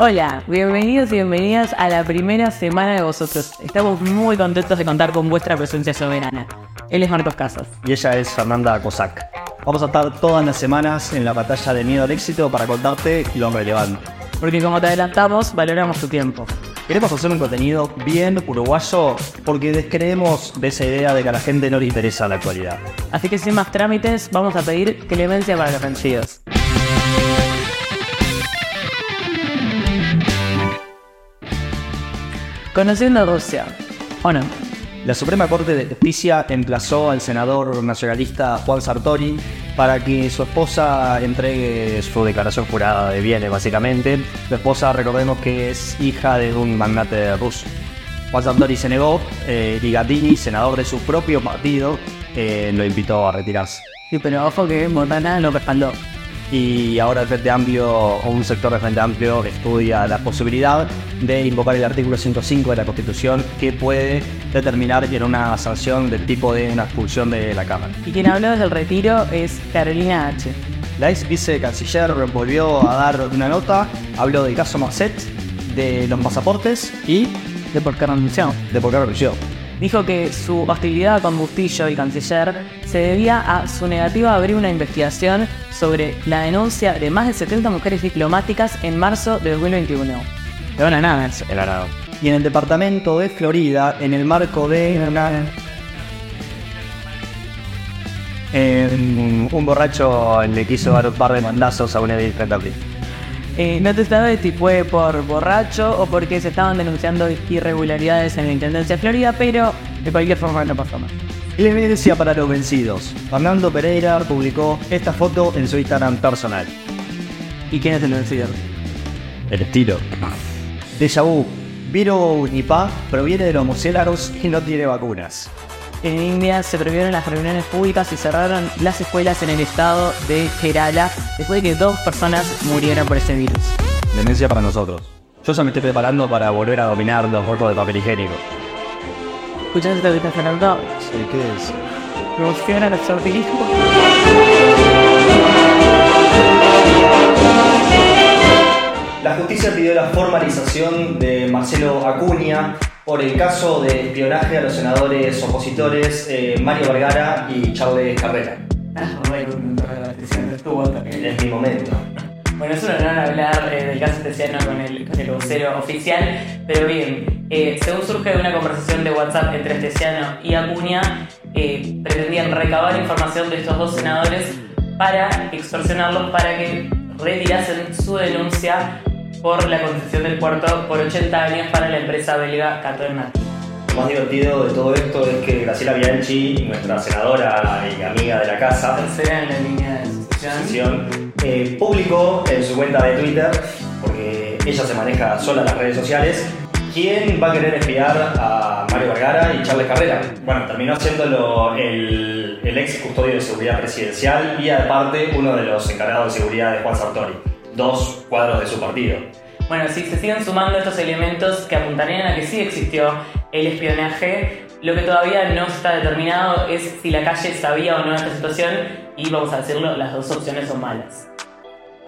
Hola, bienvenidos y bienvenidas a la primera semana de vosotros. Estamos muy contentos de contar con vuestra presencia soberana. Él es Marcos Casas. Y ella es Fernanda Cossack. Vamos a estar todas las semanas en la batalla de miedo al éxito para contarte lo relevante. Porque como te adelantamos, valoramos tu tiempo. Queremos hacer un contenido bien uruguayo porque descreemos de esa idea de que a la gente no le interesa la actualidad. Así que sin más trámites, vamos a pedir clemencia para los vencidos. Conociendo a Rusia, ¿o no? La Suprema Corte de Justicia emplazó al senador nacionalista Juan Sartori para que su esposa entregue su declaración jurada de bienes, básicamente. Su esposa, recordemos que es hija de un magnate ruso. Juan Sartori se negó eh, y Gattini, senador de su propio partido, eh, lo invitó a retirarse. Sí, pero ojo que Montana lo respaldó y ahora el Frente Amplio o un sector del Frente Amplio estudia la posibilidad de invocar el artículo 105 de la Constitución que puede determinar en una sanción del tipo de una expulsión de la Cámara. Y quien habló desde el retiro es Carolina H. La ex vicecanciller volvió a dar una nota, habló del caso Marcet, de los pasaportes y de por qué renunció. De por qué renunció dijo que su hostilidad con Bustillo y Canciller se debía a su negativa a abrir una investigación sobre la denuncia de más de 70 mujeres diplomáticas en marzo de 2021. De una nada el arado. Y en el departamento de Florida, en el marco de un borracho le quiso dar un par de mandazos a un edil frente a eh, no te sabes si fue por borracho o porque se estaban denunciando irregularidades en la Intendencia de Florida, pero de cualquier forma no pasó más. Evidencia para los vencidos. Fernando Pereira publicó esta foto en su Instagram personal. ¿Y quién es el vencido? El estilo. Deja vu. Virus Nipah proviene de los murciélagos y no tiene vacunas. En India se prohibieron las reuniones públicas y cerraron las escuelas en el estado de Kerala después de que dos personas murieran por ese virus. Demencia para nosotros. Yo ya me estoy preparando para volver a dominar los rollos de papel higiénico. ¿Escuchaste lo que está Fernando? Sí, ¿qué es? Promoción al sortilismo. La justicia pidió la formalización de Marcelo Acuña por el caso de espionaje a los senadores opositores eh, Mario Vergara y Charles Carrera. Ah, bueno, Es mi momento. Bueno, es un honor hablar eh, del caso especial con el, con el vocero oficial, pero bien, eh, según surge de una conversación de WhatsApp entre Esteciano y Acuña, pretendían recabar información de estos dos senadores para extorsionarlos para que retirasen su denuncia por la concesión del puerto por 80 años para la empresa belga Caternet. Lo más divertido de todo esto es que Graciela Bianchi, nuestra senadora y amiga de la casa, tercera en la línea de sucesión, eh, publicó en su cuenta de Twitter, porque ella se maneja sola en las redes sociales, quién va a querer espiar a Mario Vergara y Charles Carrera. Bueno, terminó haciéndolo el, el ex custodio de seguridad presidencial y aparte uno de los encargados de seguridad de Juan Sartori dos cuadros de su partido. Bueno, si se siguen sumando estos elementos que apuntarían a que sí existió el espionaje, lo que todavía no está determinado es si la calle sabía o no esta situación y vamos a decirlo, las dos opciones son malas.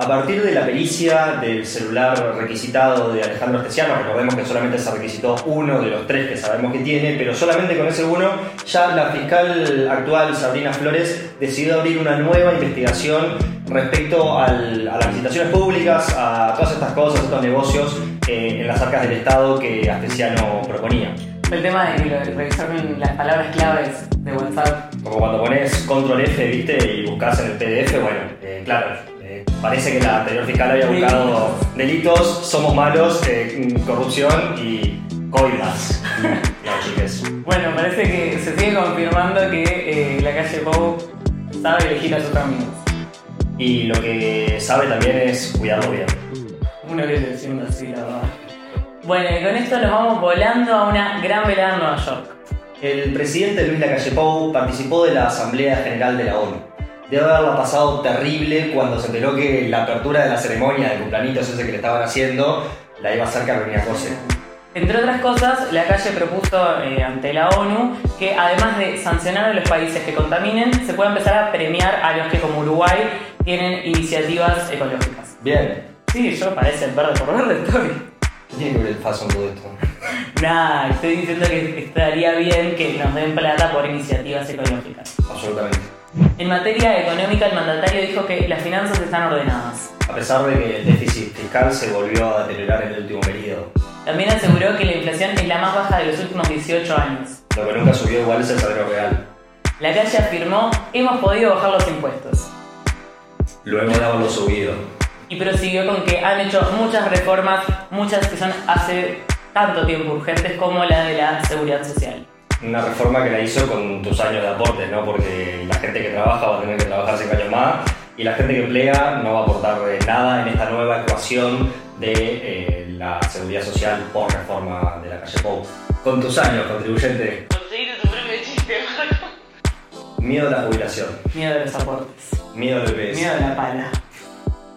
A partir de la pericia del celular requisitado de Alejandro Esteciano, recordemos que solamente se requisitó uno de los tres que sabemos que tiene, pero solamente con ese uno, ya la fiscal actual, Sabrina Flores, decidió abrir una nueva investigación respecto a las licitaciones públicas, a todas estas cosas, estos negocios eh, en las arcas del Estado que Astesiano proponía. El tema de revisar las palabras claves de WhatsApp. Como cuando pones control F, viste, y buscas en el PDF, bueno, eh, claro, parece que la anterior fiscal había buscado delitos, somos malos, eh, corrupción y coimas. bueno, parece que se sigue confirmando que eh, la calle Pau sabe elegir a sus amigos. Y lo que sabe también es cuidarlo bien. Uno que diciendo así, la verdad. Bueno, y con esto nos vamos volando a una gran velada en Nueva York. El presidente Luis Lacalle Pou participó de la Asamblea General de la ONU debe haberla pasado terrible cuando se enteró que la apertura de la ceremonia de cumpleaños ese que le estaban haciendo la iba a hacer Carolina José. Entre otras cosas, la calle propuso eh, ante la ONU que además de sancionar a los países que contaminen, se pueda empezar a premiar a los que como Uruguay tienen iniciativas ecológicas. Bien, Sí, yo parece el verde por verde estoy. ¿Qué tiene que ver el FAS con todo esto? Nah, estoy diciendo que estaría bien que nos den plata por iniciativas ecológicas. Absolutamente. En materia económica, el mandatario dijo que las finanzas están ordenadas. A pesar de que el déficit fiscal se volvió a deteriorar en el último periodo. También aseguró que la inflación es la más baja de los últimos 18 años. Lo que nunca subió igual es el salario real. La calle afirmó, hemos podido bajar los impuestos. Luego de haberlo subido. Y prosiguió con que han hecho muchas reformas, muchas que son hace tanto tiempo urgentes como la de la seguridad social. Una reforma que la hizo con tus años de aportes, ¿no? Porque la gente que trabaja va a tener que trabajar 5 años más y la gente que emplea no va a aportar nada en esta nueva ecuación de eh, la seguridad social por reforma de la calle Pou. Con tus años, contribuyente. Conseguir tu propio chiste, Miedo a la jubilación. Miedo de los aportes. Miedo al EPS. Miedo de la pala.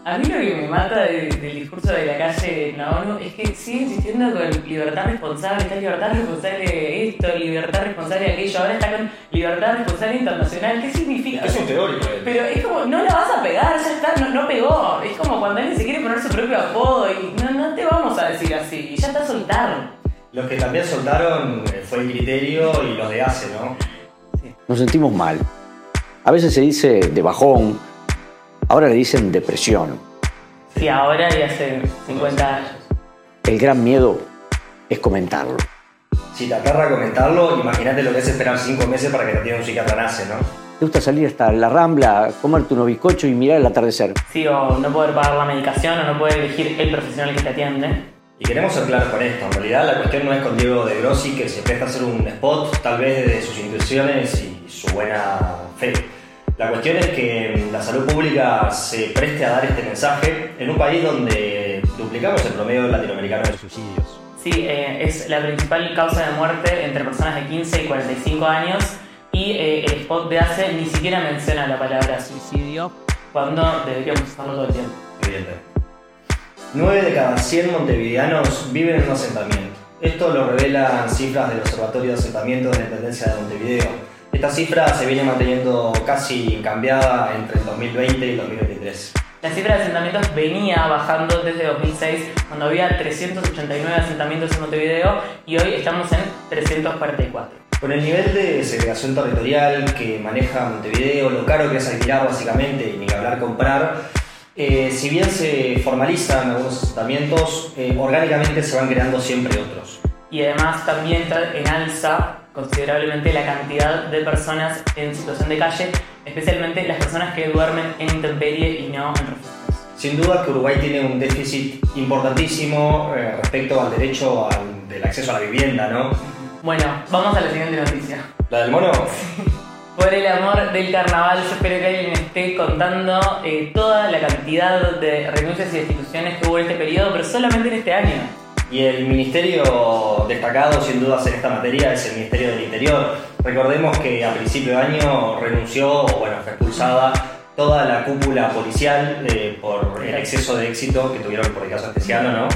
A mí lo que me mata de- del discurso de la calle en la ONU es que sigue insistiendo con libertad responsable, está libertad responsable de esto, libertad responsable de aquello, ahora está con libertad responsable internacional. ¿Qué significa? Es un teórico. él. Pero es como, no la vas a pegar, ya está, no, no pegó. Es como cuando alguien se quiere poner su propio apodo y no, no te vamos a decir así, ya está soltar. Los que también soltaron eh, fue el criterio y los de ACE, ¿no? Nos sentimos mal. A veces se dice de bajón, ahora le dicen depresión. Sí, ahora y hace 50 años. El gran miedo es comentarlo. Si te aterra comentarlo, imagínate lo que es esperar 5 meses para que te atienda un psiquiatra nace, ¿no? ¿Te gusta salir hasta la rambla, comerte unos bizcochos y mirar el atardecer? Sí, o no poder pagar la medicación o no poder elegir el profesional que te atiende. Y queremos ser claros con esto. En realidad la cuestión no es con Diego de Grossi que se presta a hacer un spot, tal vez de sus intuiciones y su buena fe. La cuestión es que la salud pública se preste a dar este mensaje en un país donde duplicamos el promedio latinoamericano de suicidios. Sí, eh, es la principal causa de muerte entre personas de 15 y 45 años y eh, el spot de ACE ni siquiera menciona la palabra suicidio cuando deberíamos usarlo todo el tiempo. Evidente. 9 de cada 100 montevideanos viven en un asentamiento. Esto lo revelan cifras del Observatorio de Asentamientos de la Intendencia de Montevideo. Esta cifra se viene manteniendo casi cambiada entre el 2020 y el 2023. La cifra de asentamientos venía bajando desde 2006, cuando había 389 asentamientos en Montevideo, y hoy estamos en 344. Con el nivel de segregación territorial que maneja Montevideo, lo caro que es alquilar básicamente y ni que hablar comprar, eh, si bien se formalizan algunos asentamientos, eh, orgánicamente se van creando siempre otros. Y además también está en alza considerablemente la cantidad de personas en situación de calle, especialmente las personas que duermen en intemperie y no en refugios. Sin duda que Uruguay tiene un déficit importantísimo eh, respecto al derecho al- del acceso a la vivienda, ¿no? Bueno, vamos a la siguiente noticia. La del mono, Por el amor del carnaval, yo espero que alguien esté contando eh, toda la cantidad de renuncias y destituciones que hubo en este periodo, pero solamente en este año. Y el ministerio destacado sin dudas en esta materia es el Ministerio del Interior. Recordemos que a principio de año renunció, bueno, fue expulsada toda la cúpula policial eh, por el exceso de éxito que tuvieron por el caso especial, ¿no?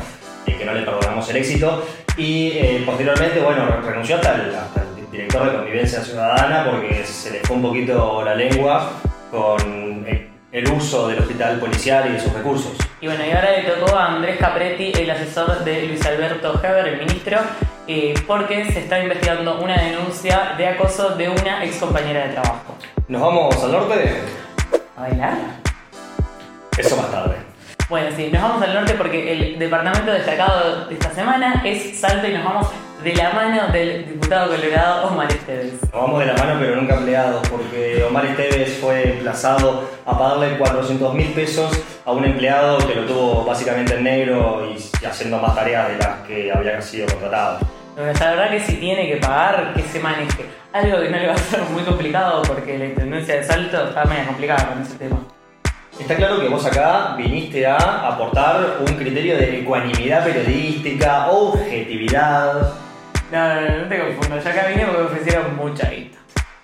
Eh, que no le perdonamos el éxito. Y eh, posteriormente, bueno, re- renunció hasta el, hasta el director de Convivencia Ciudadana porque se le fue un poquito la lengua con el, uso del hospital policial y de sus recursos. Y bueno, y ahora le tocó a Andrés Capretti, el asesor de Luis Alberto Heber, el ministro, eh, porque se está investigando una denuncia de acoso de una ex compañera de trabajo. ¿Nos vamos al norte? ¿A bailar? Eso más tarde. Bueno, sí, nos vamos al norte porque el departamento destacado de esta semana es Salto y nos vamos de la mano del diputado colorado Omar Esteves. Vamos de la mano pero nunca empleados porque Omar Esteves fue emplazado a pagarle 400 mil pesos a un empleado que lo tuvo básicamente en negro y haciendo más tareas de las que había sido contratado. Bueno, la verdad que si tiene que pagar, que se maneje. Algo que no le va a ser muy complicado porque la intendencia de Salto está medio complicada con ese tema. Está claro que vos acá viniste a aportar un criterio de ecuanimidad periodística, objetividad. No, no, no, te confundo. Yo acá vine porque me ofrecieron mucha guita.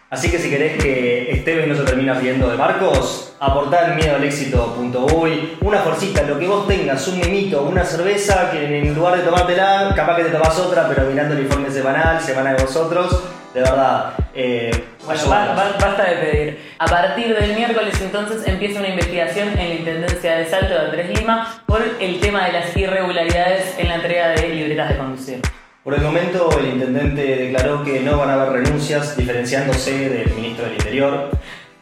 Así que si querés que Esteves no se termine riendo de Marcos, aportá en miedoalexito.uy una forcita, lo que vos tengas, un mimito, una cerveza, que en lugar de tomártela, capaz que te tomás otra, pero mirando el informe semanal, semana de vosotros, de verdad, eh, Bueno, ba- ba- basta de pedir. A partir del miércoles entonces empieza una investigación en la Intendencia de Salto de Andrés Lima por el tema de las irregularidades en la entrega de libretas de conducir. Por el momento, el intendente declaró que no van a haber renuncias, diferenciándose del ministro del Interior.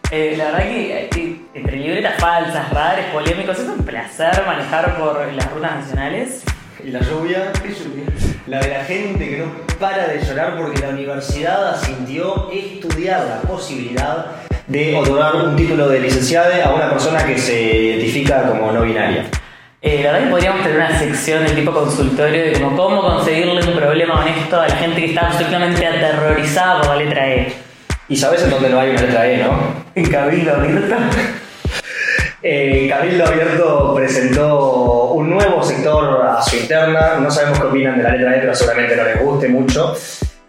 Eh, la verdad que eh, entre libretas falsas, radares polémicos, es un placer manejar por las rutas nacionales. Y la lluvia, la de la gente que no para de llorar porque la universidad asintió estudiar la posibilidad de otorgar un título de licenciada a una persona que se identifica como no binaria. Eh, la verdad que podríamos tener una sección del tipo consultorio de como cómo conseguirle un problema honesto a la gente que está absolutamente aterrorizada por la letra E. Y sabes en dónde no hay una letra E, ¿no? En Cabildo Abierto. Eh, Cabildo Abierto presentó un nuevo sector a su interna. No sabemos qué opinan de la letra E, pero seguramente no les guste mucho.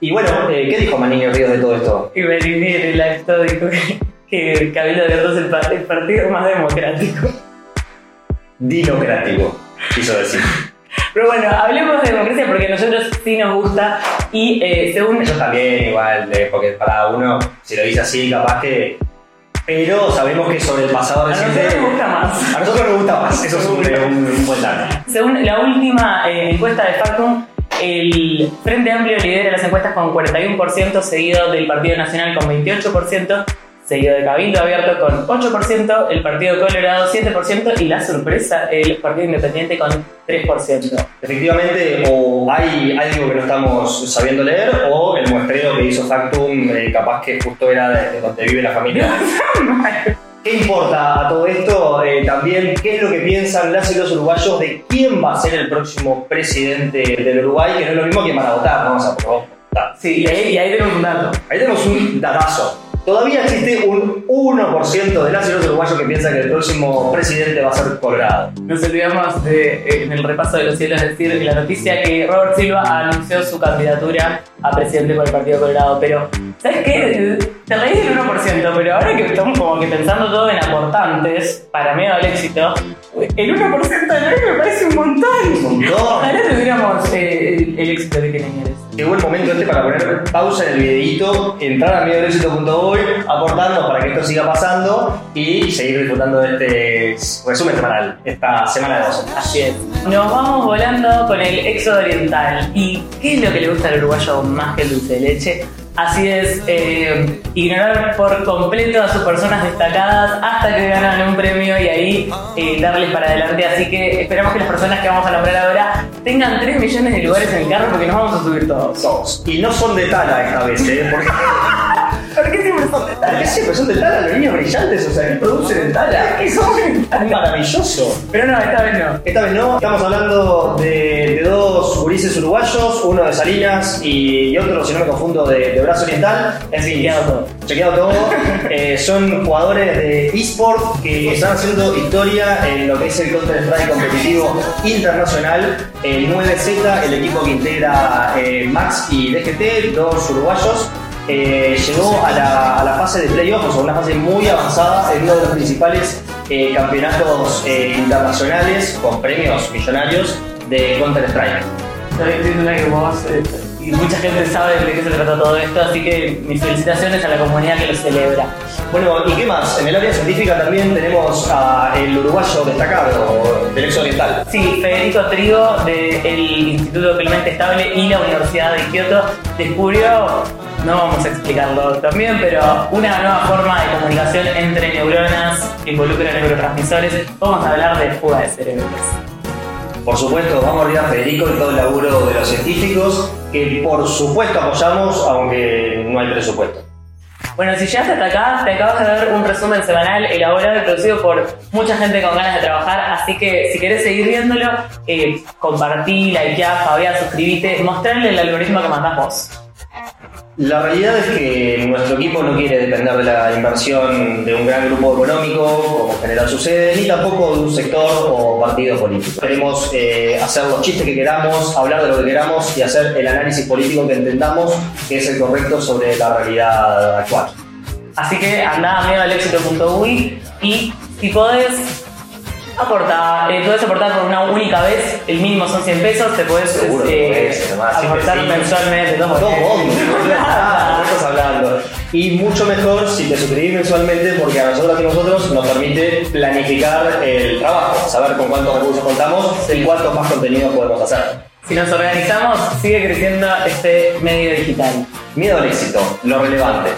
Y bueno, eh, ¿qué dijo Maniño Ríos de todo esto? Y Berimir el acto dijo que, que Cabildo Abierto es el partido más democrático. Dinocrático, quiso decir. Pero bueno, hablemos de democracia porque a nosotros sí nos gusta y eh, según... Ellos también, igual, de- porque para uno, si lo dice así, capaz que. Pero sabemos que sobre el pasado A reciente. nosotros nos gusta más. A nosotros nos gusta más, eso es un, un- un buen dato. Según la última eh, encuesta de Factum, el Frente Amplio lidera las encuestas con 41%, seguido del Partido Nacional con 28%, seguido de Cabildo Abierto con 8%, el Partido Colorado 7% y la sorpresa, el Partido Independiente con 3%. Efectivamente, o hay algo que no estamos sabiendo leer, o el muestreo que hizo Factum, eh, capaz que justo era de, de donde vive la familia. ¿Qué importa a todo esto? Eh, también, ¿qué es lo que piensan las y los uruguayos de quién va a ser el próximo presidente del Uruguay? Que no es lo mismo que van a votar, vamos a por votar. Sí, y ahí, y ahí tenemos un dato. Ahí tenemos un datazo. Todavía existe un 1% de las y los uruguayos que piensan que el próximo presidente va a ser Colorado. Nos olvidamos de, eh, en el repaso de los cielos decir la noticia que Robert Silva anunció su candidatura a presidente por el Partido Colorado. Pero, ¿sabes qué? Te reís del 1%, pero ahora que estamos como que pensando todo en aportantes para medio del éxito, el 1% del año me parece un montón. Un montón. Ojalá tuviéramos eh, el, el éxito que tienen ellos. Llegó el momento este para poner pausa en el videito, entrar a mediodelexito.hoy, aportarnos para que esto siga pasando y seguir disfrutando de este resumen semanal, esta semana de dos. Así es. Nos vamos volando con el éxodo oriental. ¿Y qué es lo que le gusta al uruguayo más que el dulce de leche? Así es, eh, ignorar por completo a sus personas destacadas hasta que ganan un premio y ahí eh, darles para adelante. Así que esperamos que las personas que vamos a nombrar ahora tengan 3 millones de lugares en el carro porque nos vamos a subir todos. Todos. Y no son de Tala esta vez, ¿eh? Porque, ¿Por qué siempre son de de Tala los niños brillantes, o sea, que producen en Tala. ¿Qué son? Es maravilloso. Pero no, esta vez no. Esta vez no, estamos hablando de, de dos gurises uruguayos, uno de Salinas y, y otro, si no me confundo, de, de Brazo Oriental. En fin, Chequeado todo. Chequeado todo. Eh, son jugadores de eSport que están haciendo historia en lo que es el Counter-Strike competitivo internacional. El 9Z, el equipo que integra eh, Max y DGT, dos uruguayos. Eh, llegó a la, a la fase de playoffs, o sea, una fase muy avanzada en uno de los principales eh, campeonatos eh, internacionales con premios millonarios de Counter-Strike. Estoy y mucha gente sabe de qué se trata todo esto, así que mis felicitaciones a la comunidad que lo celebra. Bueno, ¿y qué más? En el área científica también tenemos a el uruguayo destacado del ex oriental. Sí, Federico Trigo del Instituto Clemente Estable y la Universidad de Kioto descubrió, no vamos a explicarlo también, pero una nueva forma de comunicación entre neuronas que involucra neurotransmisores. Vamos a hablar de fuga de cerebros. Por supuesto, vamos a olvidar a Federico y todo el laburo de los científicos, que por supuesto apoyamos, aunque no hay presupuesto. Bueno, si llegaste hasta acá, te acabas de ver un resumen semanal elaborado y producido por mucha gente con ganas de trabajar, así que si querés seguir viéndolo, eh, compartí, likeá, fabiá, suscribite, mostrarle el algoritmo que mandás vos. La realidad es que nuestro equipo no quiere depender de la inversión de un gran grupo económico, como en general sucede, ni tampoco de un sector o partido político. Queremos eh, hacer los chistes que queramos, hablar de lo que queramos y hacer el análisis político que entendamos que es el correcto sobre la realidad actual. Así que andá a medioalexito.uy y si podés, Aporta, eh, podés aportar por una única vez, el mínimo son 100 pesos, te podés Seguro eh, podés, además, siempre aportar sí. mensualmente. Dos. Ah, ¿qué estás hablando? Y mucho mejor si te suscribís mensualmente porque a nosotros y nosotros nos permite planificar el trabajo, saber con cuántos recursos contamos y cuántos más contenidos podemos hacer. Si nos organizamos, sigue creciendo este medio digital. Miedo al éxito, lo relevante.